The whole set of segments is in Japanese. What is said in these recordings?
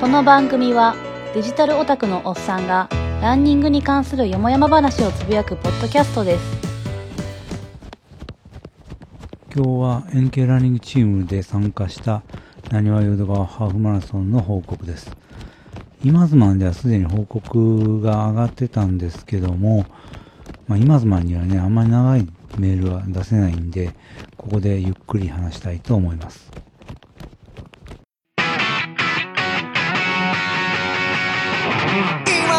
この番組はデジタルオタクのおっさんがランニングに関するよもやま話をつぶやくポッドキャストです。今日は NK ランニングチームで参加したなにわ淀川ハーフマラソンの報告です。今妻ではすでに報告が上がってたんですけども、まあ、今妻にはねあんまり長いメールは出せないんでここでゆっくり話したいと思います。は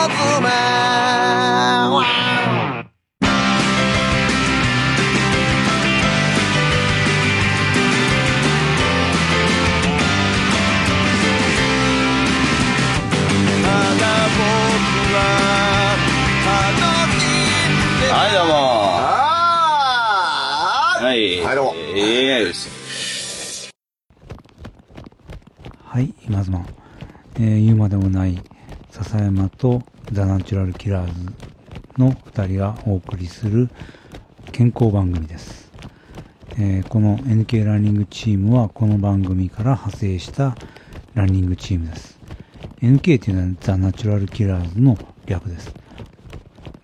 い、どうも。はい。はいどうもえ。はい今妻、えー言うまでもない笹山とザ・ナチュラルキラーズの2人がお送りする健康番組です、えーこの NK ランニングチームはこの番組から派生したランニングチームです。NK っていうのはザ・ナチュラルキラーズの略です。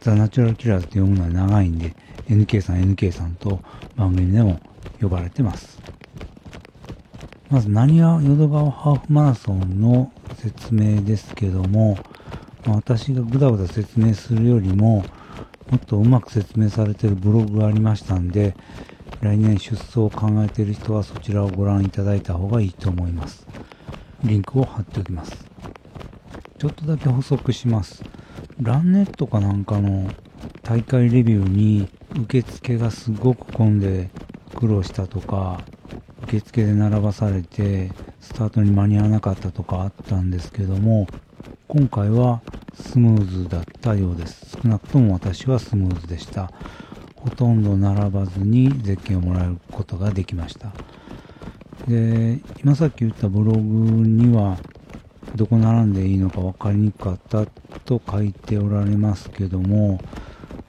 ザ・ナチュラルキラーズって読むのは長いんで NK さん NK さんと番組でも呼ばれてます。まず、何は淀川ハーフマラソンの説明ですけども、まあ私がぐだぐだ説明するよりも、もっとうまく説明されてるブログがありましたんで、来年出走を考えている人はそちらをご覧いただいた方がいいと思います。リンクを貼っておきます。ちょっとだけ補足します。ランネットかなんかの大会レビューに受付がすごく混んで苦労したとか、受付で並ばされてスタートに間に合わなかったとかあったんですけども今回はスムーズだったようです。少なくとも私はスムーズでした。ほとんど並ばずにゼッケンをもらえることができました。で今さっき言ったブログにはどこ並んでいいのか分かりにくかったと書いておられますけども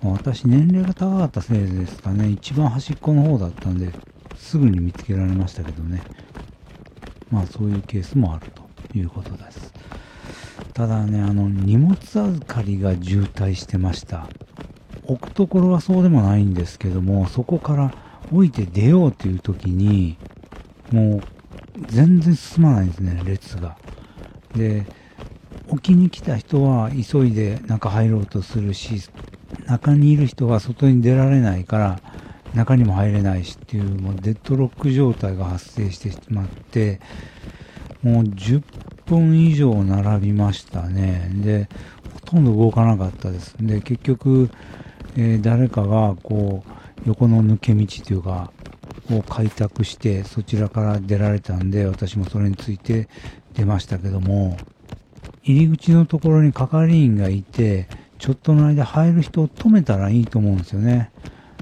私年齢が高かったせいですかね。一番端っこの方だったんですぐに見つけられましたけどね。まあそういうケースもあるということです。ただねあの荷物預かりが渋滞してました。置くところはそうでもないんですけどもそこから置いて出ようという時にもう全然進まないんですね列が。で置きに来た人は急いで中入ろうとするし中にいる人が外に出られないから中にも入れないしっていうもうデッドロック状態が発生してしまってもう10分以上並びましたね。でほとんど動かなかったです。で結局、えー誰かがこう横の抜け道というかを開拓してそちらから出られたんで私もそれについて出ましたけども入り口のところに係員がいてちょっとの間入る人を止めたらいいと思うんですよね。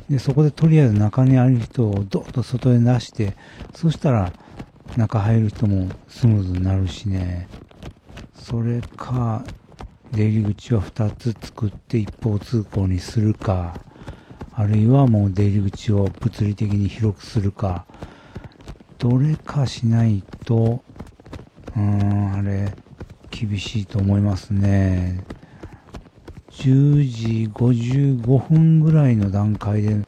でそこでとりあえず中にある人をドッと外へ出してそしたら中入る人もスムーズになるしね。それか出入り口を2つ作って一方通行にするかあるいはもう出入り口を物理的に広くするかどれかしないとうーんあれ厳しいと思いますね。10時55分ぐらいの段階で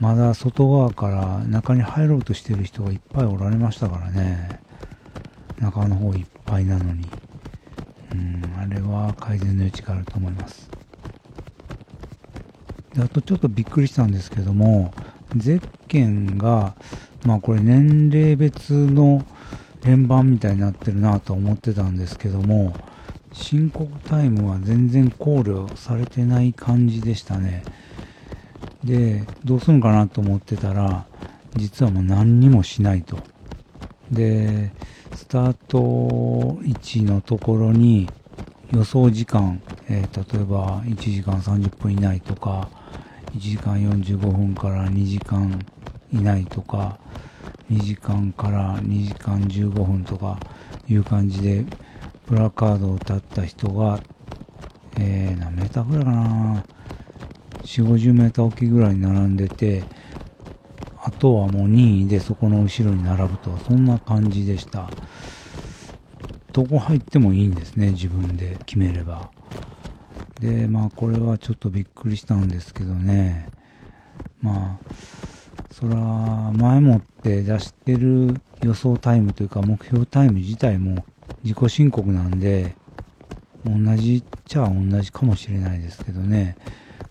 まだ外側から中に入ろうとしてる人がいっぱいおられましたからね。中の方いっぱいなのに。うんあれは改善の余地があると思います。であとちょっとびっくりしたんですけどもゼッケンがまあこれ年齢別の連番みたいになってるなと思ってたんですけども申告タイムは全然考慮されてない感じでしたね。でどうするかなと思ってたら実はもう何にもしないと。でスタート位置のところに予想時間、えー例えば1時間30分以内とか1時間45分から2時間以内とか2時間から2時間15分とかいう感じでプラカードを立った人が、えー、何メーターぐらいかな4 5 0メーター大きぐらいに並んでてあとはもう任意でそこの後ろに並ぶとそんな感じでしたどこ入ってもいいんですね、自分で決めれば。で、まあこれはちょっとびっくりしたんですけどね。まあ、そら、前もって出してる予想タイムというか目標タイム自体も自己申告なんで、同じっちゃ同じかもしれないですけどね。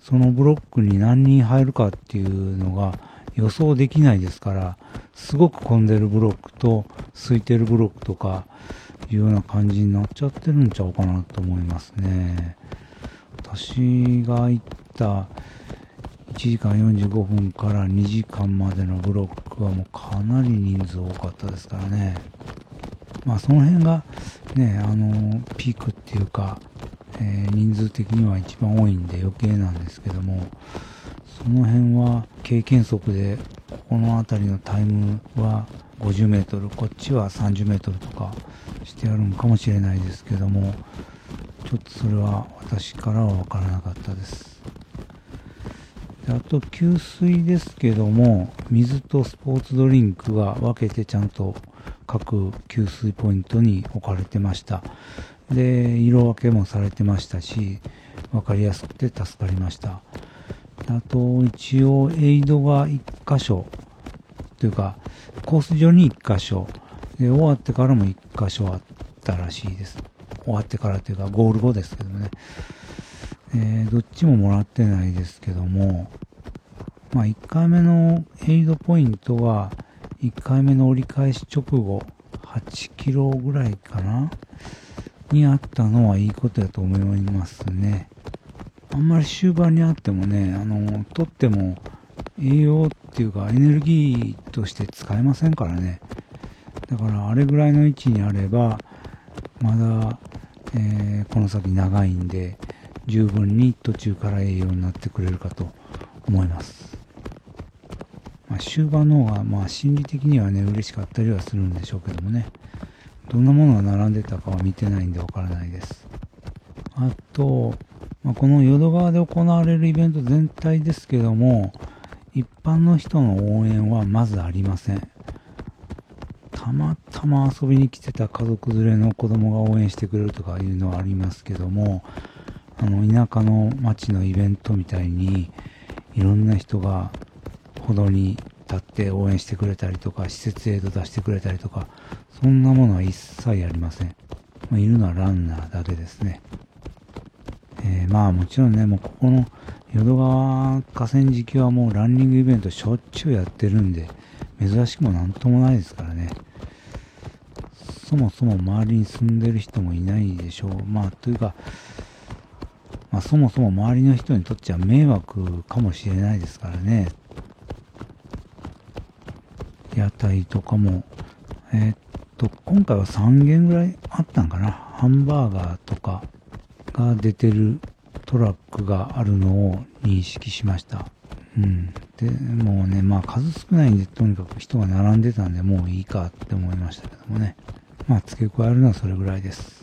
そのブロックに何人入るかっていうのが予想できないですから、すごく混んでるブロックと空いてるブロックとかいうような感じになっちゃってるんちゃうかなと思いますね。私が行った1時間45分から2時間までのブロックはもうかなり人数多かったですからね。まあその辺がね、あの、ピークっていうか、えー人数的には一番多いんで余計なんですけども、その辺は経験則で、ここの辺りのタイムは50メートル、こっちは30メートルとかしてあるんかもしれないですけども、ちょっとそれは私からは分からなかったです。であと給水ですけども、水とスポーツドリンクが分けてちゃんと各給水ポイントに置かれてました。で、色分けもされてましたし、分かりやすくて助かりました。あと、一応、エイドが1箇所、というか、コース上に1箇所、で、終わってからも1箇所あったらしいです。終わってからというか、ゴール後ですけどね。えーどっちももらってないですけども、まあ、1回目のエイドポイントは、1回目の折り返し直後、8キロぐらいかな？にあったのはいいことだと思いますね。あんまり終盤にあってもね、あの、取っても栄養っていうかエネルギーとして使えませんからね。だからあれぐらいの位置にあれば、まだ、えーこの先長いんで、十分に途中から栄養になってくれるかと思います。まあ、終盤の方が、まあ、心理的にはね、嬉しかったりはするんでしょうけどもね。どんなものが並んでたかは見てないんでわからないです。あと、まあ、この淀川で行われるイベント全体ですけども、一般の人の応援はまずありません。たまたま遊びに来てた家族連れの子供が応援してくれるとかいうのはありますけども、あの、田舎の町のイベントみたいに、いろんな人が歩道に立って応援してくれたりとか、施設エイド出してくれたりとか、そんなものは一切ありません。まあ、いるのはランナーだけですね。えーまあもちろんね、もうここの淀川河川敷はもうランニングイベントしょっちゅうやってるんで、珍しくもなんともないですからね。そもそも周りに住んでる人もいないでしょう。まあというか、まあそもそも周りの人にとっちゃ迷惑かもしれないですからね。屋台とかも、えーっと、今回は3軒ぐらいあったんかな。ハンバーガーとかが出てるトラックがあるのを認識しました。うん。で、もうね、まあ数少ないんで、とにかく人が並んでたんで、もういいかって思いましたけどもね。まあ付け加えるのはそれぐらいです。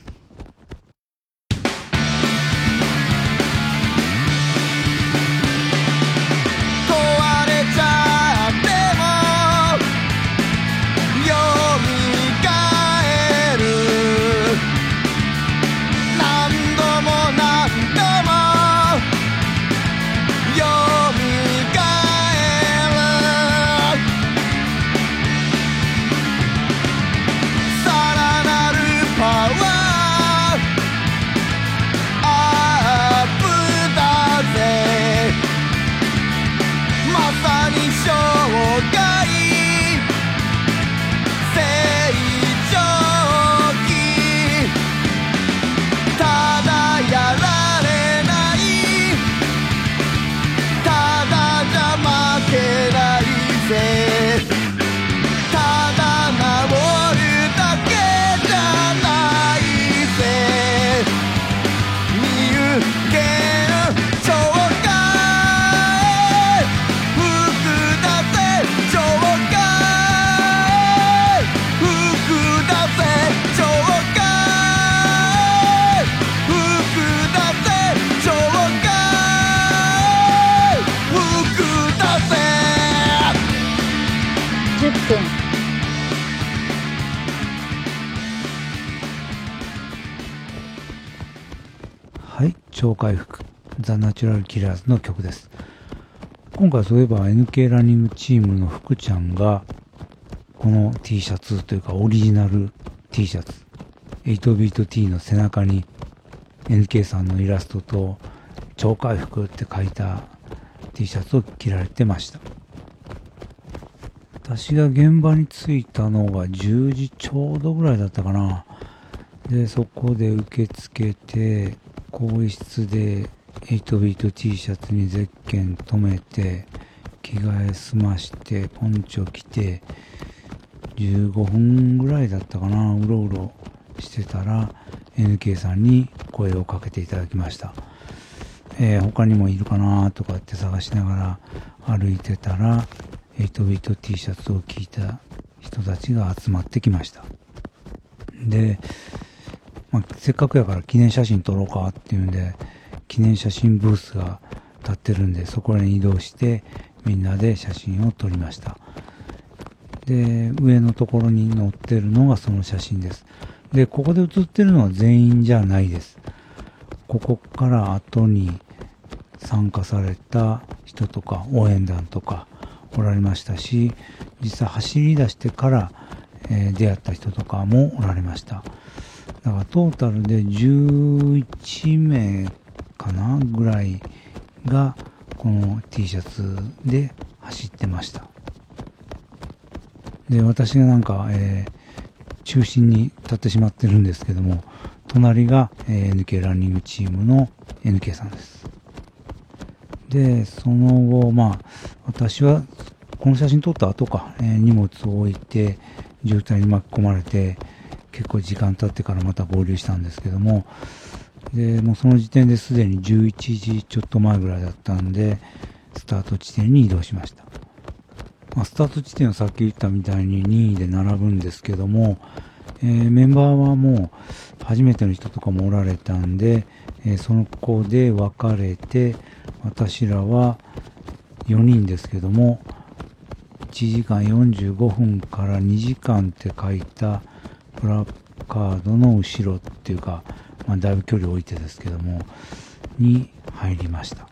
回復ザ・ナチュラル・キラーズの曲です。今回そういえば NK ランニングチームの福ちゃんがこの T シャツというかオリジナル T シャツ8ビート T の背中に NK さんのイラストと超回復って書いた T シャツを着られてました。私が現場に着いたのが10時ちょうどぐらいだったかな。でそこで受け付けて更衣室で8ビート T シャツにゼッケン止めて着替え済ましてポンチョ着て15分ぐらいだったかな。うろうろしてたら NK さんに声をかけていただきました、えー他にもいるかなとかって探しながら歩いてたら8ビート T シャツを着た人たちが集まってきました。で、まあ、せっかくやから記念写真撮ろうかっていうんで記念写真ブースが立ってるんでそこらに移動してみんなで写真を撮りました。で上のところに載ってるのがその写真です。でここで写ってるのは全員じゃないです。ここから後に参加された人とか応援団とかおられましたし実際走り出してから、え出会った人とかもおられました。だからトータルで11名かなぐらいがこの T シャツで走ってました。で私がなんか、えー中心に立ってしまってるんですけども隣が、えー NK ランニングチームの NK さんです。でその後まあ私はこの写真撮った後か、えー荷物を置いて渋滞に巻き込まれて結構時間経ってからまた合流したんですけども。でもうその時点ですでに11時ちょっと前ぐらいだったんでスタート地点に移動しました。まあ、スタート地点はさっき言ったみたいに2位で並ぶんですけども、えーメンバーはもう初めての人とかもおられたんで、えーその子で分かれて私らは4人ですけども1時間45分から2時間って書いたプラカードの後ろっていうか、まあ、だいぶ距離置いてですけどもに入りました。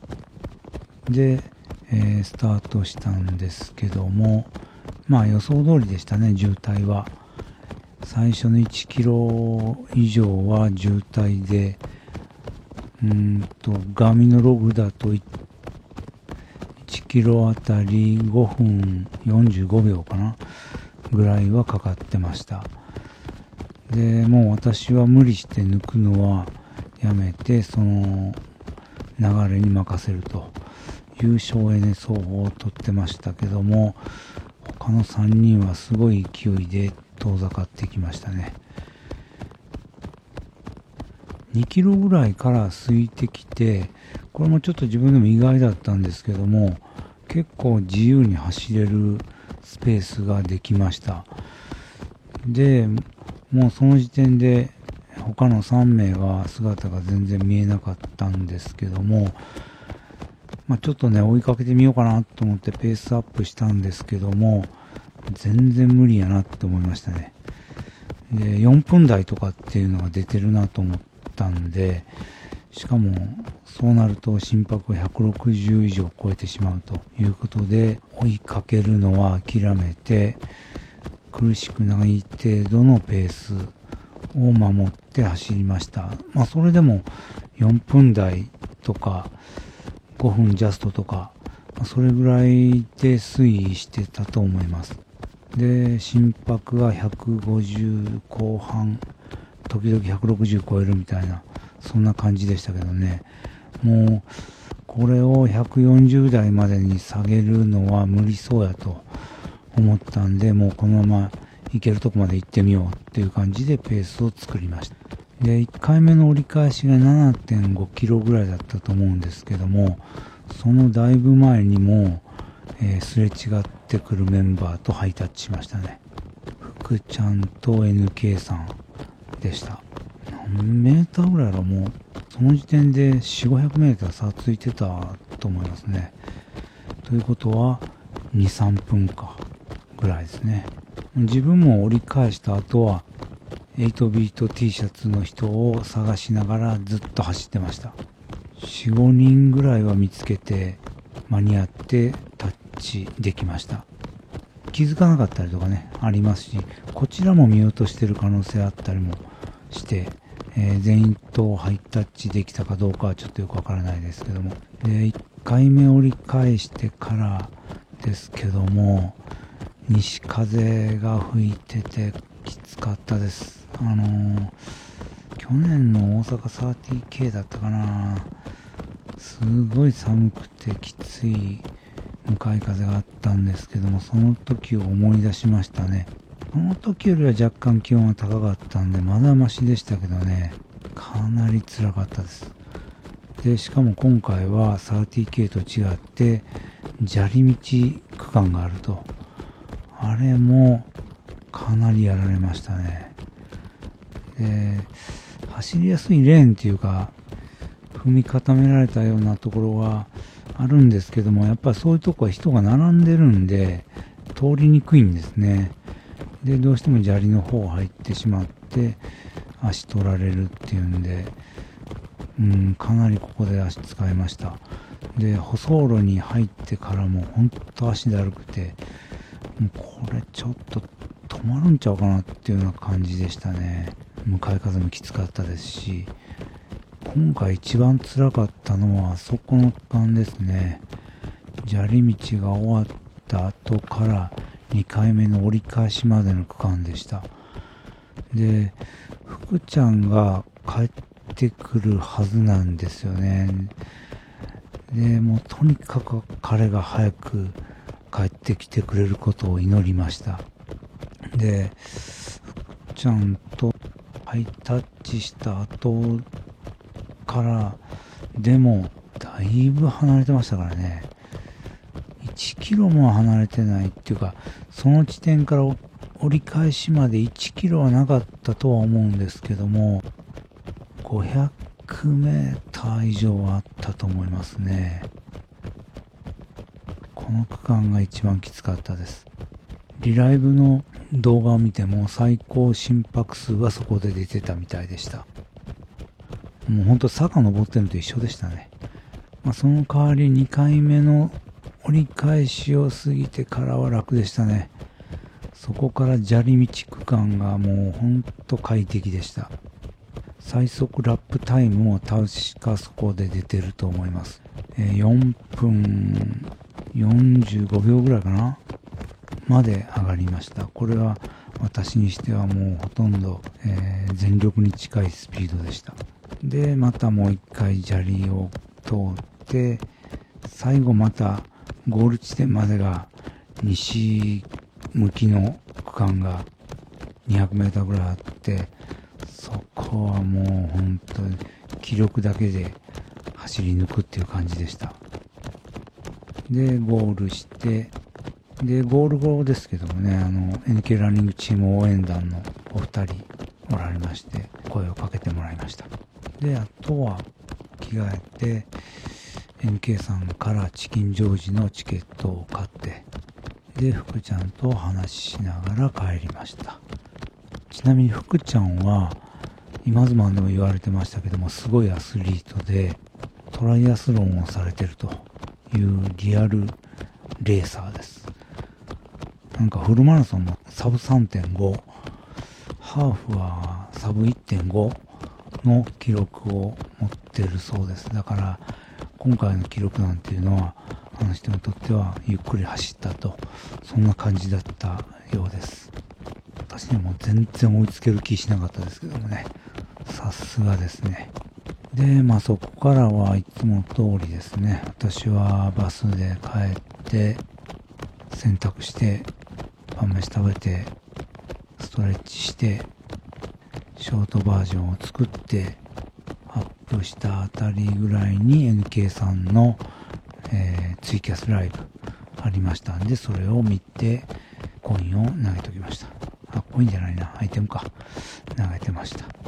で、えースタートしたんですけどもまあ予想通りでしたね渋滞は。最初の1キロ以上は渋滞でうんとガミのログだと1キロあたり5分45秒かなぐらいはかかってました。でもう私は無理して抜くのはやめてその流れに任せると。優勝 NSO を取ってましたけども他の3人はすごい勢いで遠ざかってきましたね。2キロぐらいから空いてきてこれもちょっと自分でも意外だったんですけども結構自由に走れるスペースができました。でもうその時点で他の3名は姿が全然見えなかったんですけども、まあ、ちょっとね追いかけてみようかなと思ってペースアップしたんですけども全然無理やなって思いましたね。で4分台とかっていうのが出てるなと思ったんでしかもそうなると心拍が160以上超えてしまうということで追いかけるのは諦めて苦しくない程度のペースを守って走りました。まあそれでも4分台とか5分ジャストとか、まそれぐらいで推移してたと思います。で、心拍が150後半、時々160超えるみたいな、そんな感じでしたけどね。もう、これを140台までに下げるのは無理そうやと思ったんで、もうこのまま行けるとこまで行ってみようっていう感じでペースを作りました。で、1回目の折り返しが7.5キロぐらいだったと思うんですけども、そのだいぶ前にも、えーすれ違ってくるメンバーとハイタッチしましたね。福ちゃんと NK さんでした。何メーターぐらいやろもう、その時点で4、500メーター差ついてたと思いますね。ということは、2、3分か、ぐらいですね。自分も折り返した後は、8ビート T シャツの人を探しながらずっと走ってました。4、5人ぐらいは見つけて、間に合ってタッチできました。気づかなかったりとかね、ありますし、こちらも見落としてる可能性あったりもして、えー全員とハイタッチできたかどうかはちょっとよくわからないですけども。で、1回目折り返してからですけども、西風が吹いててきつかったです。あのー去年の大阪 30K だったかなすごい寒くてきつい向かい風があったんですけども、その時を思い出しましたね。その時よりは若干気温が高かったんで、まだマシでしたけどね、かなり辛かったです。で、しかも今回は 30K と違って、砂利道区間があると。あれもかなりやられましたね。で、走りやすいレーンっていうか、踏み固められたようなところはあるんですけども、やっぱりそういうとこは人が並んでるんで、通りにくいんですね。で、どうしても砂利の方入ってしまって、足取られるっていうんで、うん、かなりここで足使いました。で、舗装路に入ってからも本当足だるくて、これちょっと止まるんちゃうかなっていうような感じでしたね。向かい風もきつかったですし、今回一番辛かったのはあそこの区間ですね。砂利道が終わった後から2回目の折り返しまでの区間でした。で、福ちゃんが帰ってくるはずなんですよね。で、もうとにかく彼が早くってきてくれることを祈りました。で、ちゃんとハイタッチした後から、でも、だいぶ離れてましたからね。1キロも離れてないっていうか、その地点から折り返しまで1キロはなかったとは思うんですけども、500メーター以上はあったと思いますね。この区間が一番きつかったです。リライブの動画を見ても最高心拍数はそこで出てたみたいでした。もうほんと坂登ってるのと一緒でしたね。まあ、その代わり2回目の折り返しを過ぎてからは楽でしたね。そこから砂利道区間がもうほんと快適でした。最速ラップタイムも確かそこで出てると思います。え4分45秒ぐらいかなまで上がりました。これは私にしてはもうほとんど、えー全力に近いスピードでした。で、またもう一回砂利を通って、最後またゴール地点までが西向きの区間が200メーターぐらいあって、そこはもう本当に気力だけで走り抜くっていう感じでした。で、ゴールして、で、ゴール後ですけどもね、あの、NK ランニングチーム応援団のお二人おられまして、声をかけてもらいました。で、あとは着替えて、NK さんからチキンジョージのチケットを買って、で、福ちゃんと話ししながら帰りました。ちなみに福ちゃんは、今ズマンでも言われてましたけども、すごいアスリートで、トライアスロンをされてるというリアルレーサーです。なんかフルマラソンのサブ3.5、ハーフはサブ1.5の記録を持ってるそうです。だから、今回の記録なんていうのは、あの人にとってはゆっくり走ったと、そんな感じだったようです。私にはもう全然追いつける気しなかったですけどもね。さすがですね。で、まあそこからはいつも通りですね。私はバスで帰って、洗濯して、晩飯食べて、ストレッチして、ショートバージョンを作って、アップしたあたりぐらいに NK さんの、えーツイキャスライブありましたんで、それを見て、コインを投げときました。あ、コインじゃないな、アイテムか。投げてました。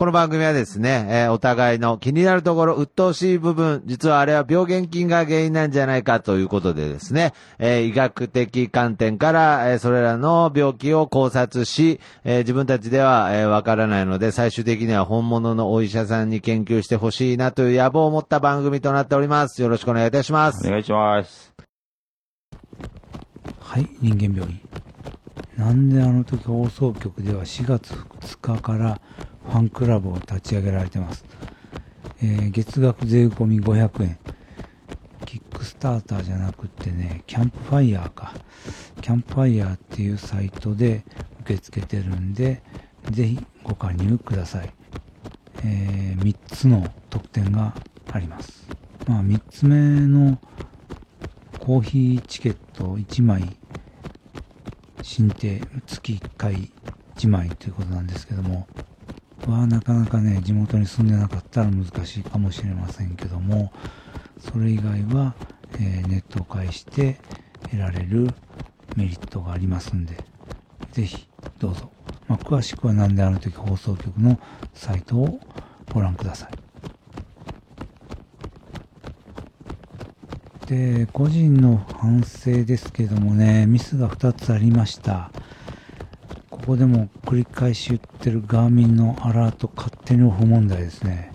この番組はですね、えーお互いの気になるところ、鬱陶しい部分、実はあれは病原菌が原因なんじゃないかということでですね、えー医学的観点から、えーそれらの病気を考察し、えー自分たちでは、えーわからないので、最終的には本物のお医者さんに研究してほしいなという野望を持った番組となっております。よろしくお願いいたします。お願いします。はい、人間病院。なんであの時放送局では4月2日からファンクラブを立ち上げられてます。えー月額税込み500円。キックスターターじゃなくってね、キャンプファイヤーか。キャンプファイヤーっていうサイトで受け付けてるんで、ぜひご加入ください。え3つの特典があります。まあ3つ目のコーヒーチケット1枚申請月1回1枚ということなんですけどもはなかなかね地元に住んでなかったら難しいかもしれませんけどもそれ以外は、えーネットを介して得られるメリットがありますんでぜひどうぞ、まあ、詳しくはなんであの時放送局のサイトをご覧くださいで、個人の反省ですけどもね、ミスが2つありました。ここでも繰り返し言ってるガーミンのアラート勝手にオフ問題ですね。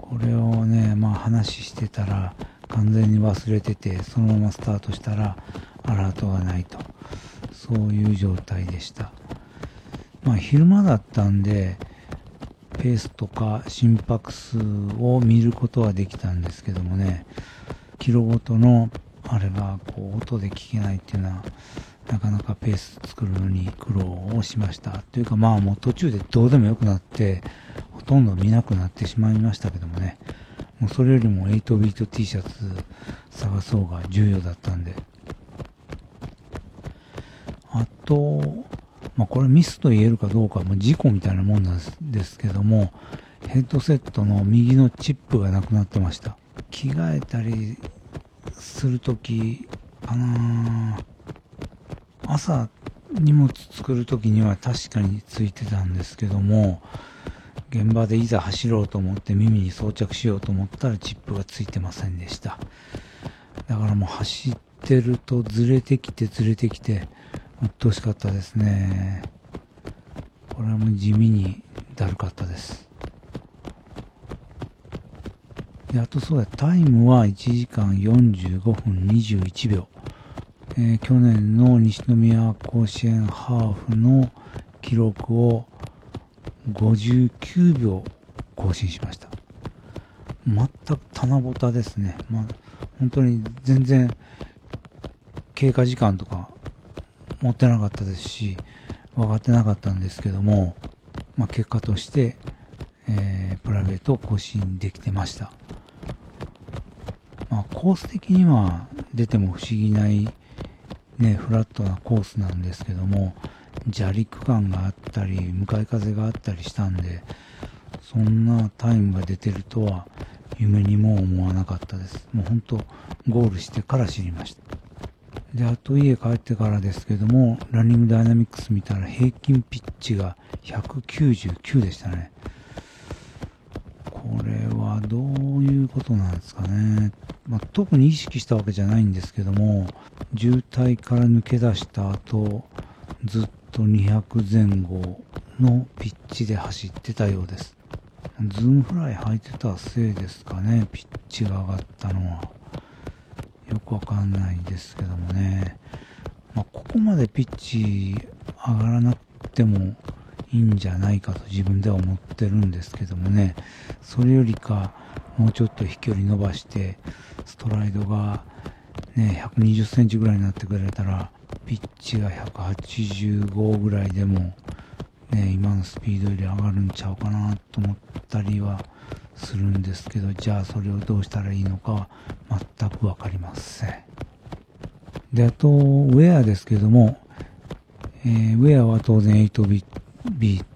これをね、まあ話してたら完全に忘れてて、そのままスタートしたらアラートがないと。そういう状態でした。まあ昼間だったんで、ペースとか心拍数を見ることはできたんですけどもね、キロごとのあれがこう音で聞けないっていうのはなかなかペース作るのに苦労をしました。というかまあもう途中でどうでもよくなってほとんど見なくなってしまいましたけどもね。もうそれよりも8ビート T シャツ探そうが重要だったんで。あとまあこれミスと言えるかどうかもう事故みたいなもんなんですけどもヘッドセットの右のチップがなくなってました。着替えたりするときかな朝荷物作るときには確かについてたんですけども現場でいざ走ろうと思って耳に装着しようと思ったらチップがついてませんでした。だからもう走ってるとずれてきてずれてきてうっとしかったですね。これはもう地味にだるかったです。で、あとそうだ、タイムは1時間45分21秒。えー去年の西宮甲子園ハーフの記録を59秒更新しました。全く棚ぼたですね。まあ、本当に全然経過時間とか持ってなかったですし、分かってなかったんですけども、まあ、結果として、えープライベートを更新できてました。まあ、コース的には出ても不思議ない、ね、フラットなコースなんですけども、砂利区間があったり、向かい風があったりしたんで、そんなタイムが出てるとは夢にも思わなかったです。もう本当、ゴールしてから知りました。で、あと家帰ってからですけども、ランニングダイナミックス見たら平均ピッチが199でしたね。これはどういうことなんですかね。まあ、特に意識したわけじゃないんですけども、渋滞から抜け出した後、ずっと200前後のピッチで走ってたようです。ズームフライ履いてたせいですかね、ピッチが上がったのは。よくわかんないですけどもね。まあ、ここまでピッチ上がらなくてもいいんじゃないかと自分では思ってるんですけどもね。それよりか、もうちょっと飛距離伸ばして、ストライドがね、120センチぐらいになってくれたら、ピッチが185ぐらいでも、ね、今のスピードより上がるんちゃうかなと思ったりはするんですけど、じゃあそれをどうしたらいいのかは全くわかりません。で、あと、ウェアですけども、えーウェアは当然8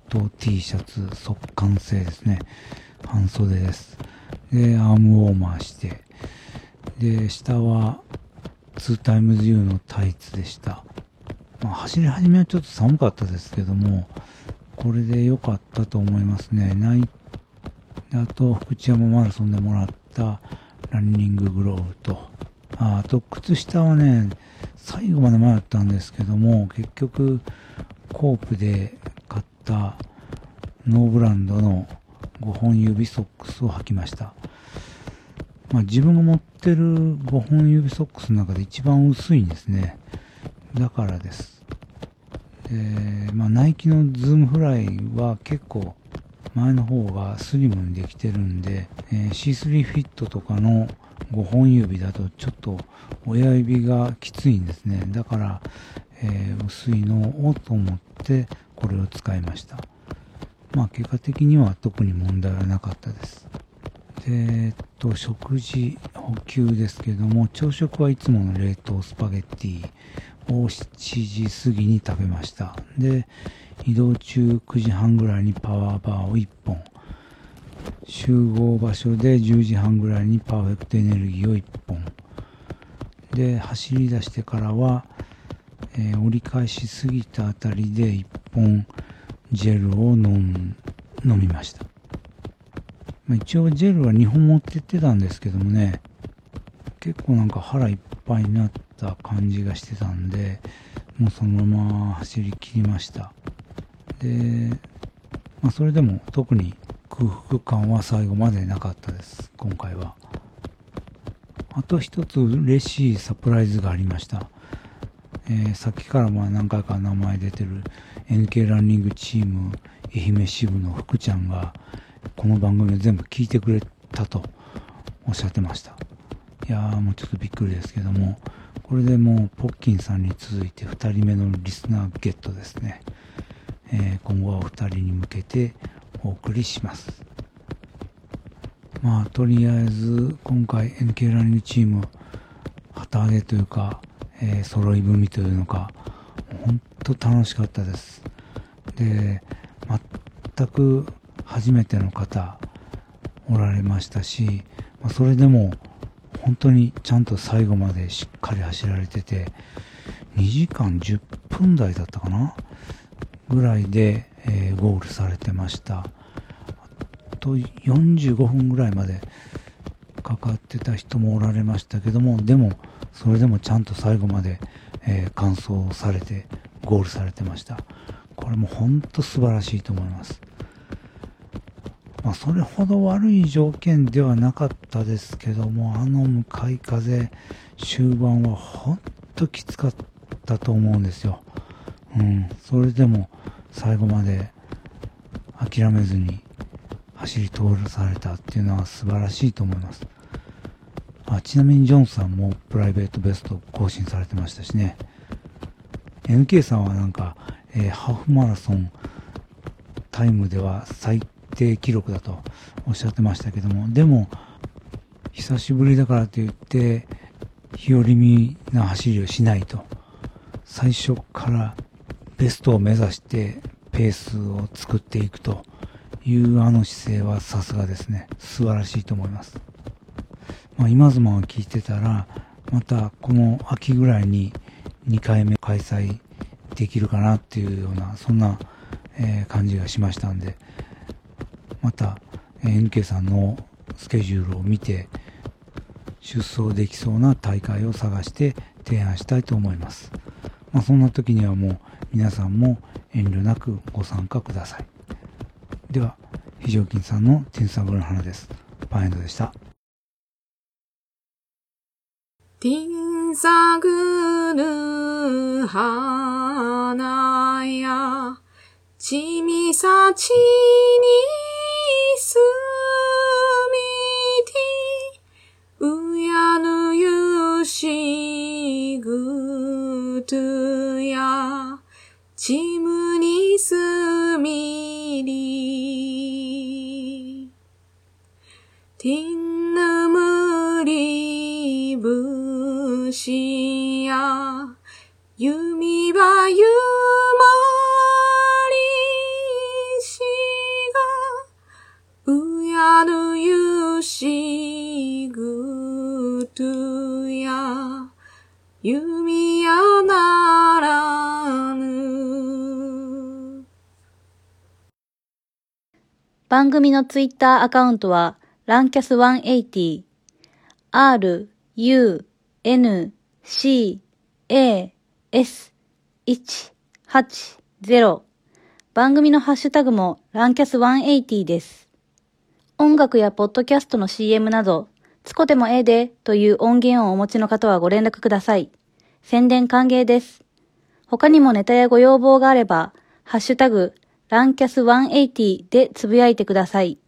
ビビート T シャツ速乾製ですね。半袖です。で、アームウォーマーして、で、下は 2times U のタイツでした。まあ、走り始めはちょっと寒かったですけども、これで良かったと思いますね。ナイであと、福知山マラソンでもらったランニンググローブと、ああと、靴下はね、最後まで迷ったんですけども、結局、コープでったノーブランドの5本指ソックスを履きました。まあ、自分が持ってる5本指ソックスの中で一番薄いんですね。だからです。で、まあ、ナイキのズームフライは結構前の方がスリムにできてるんで、えー C3 フィットとかの5本指だとちょっと親指がきついんですね。だから、えー薄いのをと思ってこれを使いました。まあ結果的には特に問題はなかったです。で、えっと、食事補給ですけども、朝食はいつもの冷凍スパゲッティを7時過ぎに食べました。で、移動中9時半ぐらいにパワーバーを1本。集合場所で10時半ぐらいにパーフェクトエネルギーを1本。で、走り出してからは、えー折り返し過ぎたあたりで1本ジェルを飲みました。一応ジェルは2本持ってってたんですけどもね、結構なんか腹いっぱいになった感じがしてたんで、もうそのまま走り切りました。で、まあ、それでも特に空腹感は最後までなかったです、今回は。あと一つ嬉しいサプライズがありました。えーさっきからまあ何回か名前出てる NK ランニングチーム愛媛支部の福ちゃんがこの番組を全部聞いてくれたとおっしゃってました。いやーもうちょっとびっくりですけども、これでもうポッキンさんに続いて2人目のリスナーゲットですね。えー今後はお二人に向けてお送りします。まあ、とりあえず、今回 NK ランニングチーム、旗揚げというか、えー揃い踏みというのか、本当楽しかったです。で、全く初めての方、おられましたし、まあ、それでも、本当にちゃんと最後までしっかり走られてて、2時間10分台だったかなぐらいで、えーゴールされてました。あと45分ぐらいまでかかってた人もおられましたけども、でも、それでもちゃんと最後まで、えー完走されて、ゴールされてました。これも本当素晴らしいと思います。まあ、それほど悪い条件ではなかったですけども、あの向かい風、終盤は本当きつかったと思うんですよ。うん、それでも最後まで諦めずに走り通されたっていうのは素晴らしいと思います。あちなみにジョンさんもプライベートベスト更新されてましたしね。NK さんはなんか、えーハーフマラソンタイムでは最低記録だとおっしゃってましたけども、でも、久しぶりだからといって、日和見な走りをしないと。最初からベストを目指してペースを作っていくというあの姿勢はさすがですね。素晴らしいと思います。まあ、今妻を聞いてたら、またこの秋ぐらいに2回目開催できるかなっていうような、そんな、えー感じがしましたんで、また、えー NK さんのスケジュールを見て、出走できそうな大会を探して提案したいと思います。まあ、そんな時にはもう皆さんも遠慮なくご参加ください。では、非常勤さんのティンサブルの花です。パンエンドでした。ティンサグル花や、ちみさちにすみて、うやぬゆしぐとや、ちむにすみり。しや弓はゆまりしがうやぬゆしぐとや弓やならぬ。番組のツイッターアカウントはランキャス180 r, u, n, c, a, s, 180番組のハッシュタグもランキャス180です。音楽やポッドキャストの CM など、つこでもええでという音源をお持ちの方はご連絡ください。宣伝歓迎です。他にもネタやご要望があれば、ハッシュタグ、ランキャス180でつぶやいてください。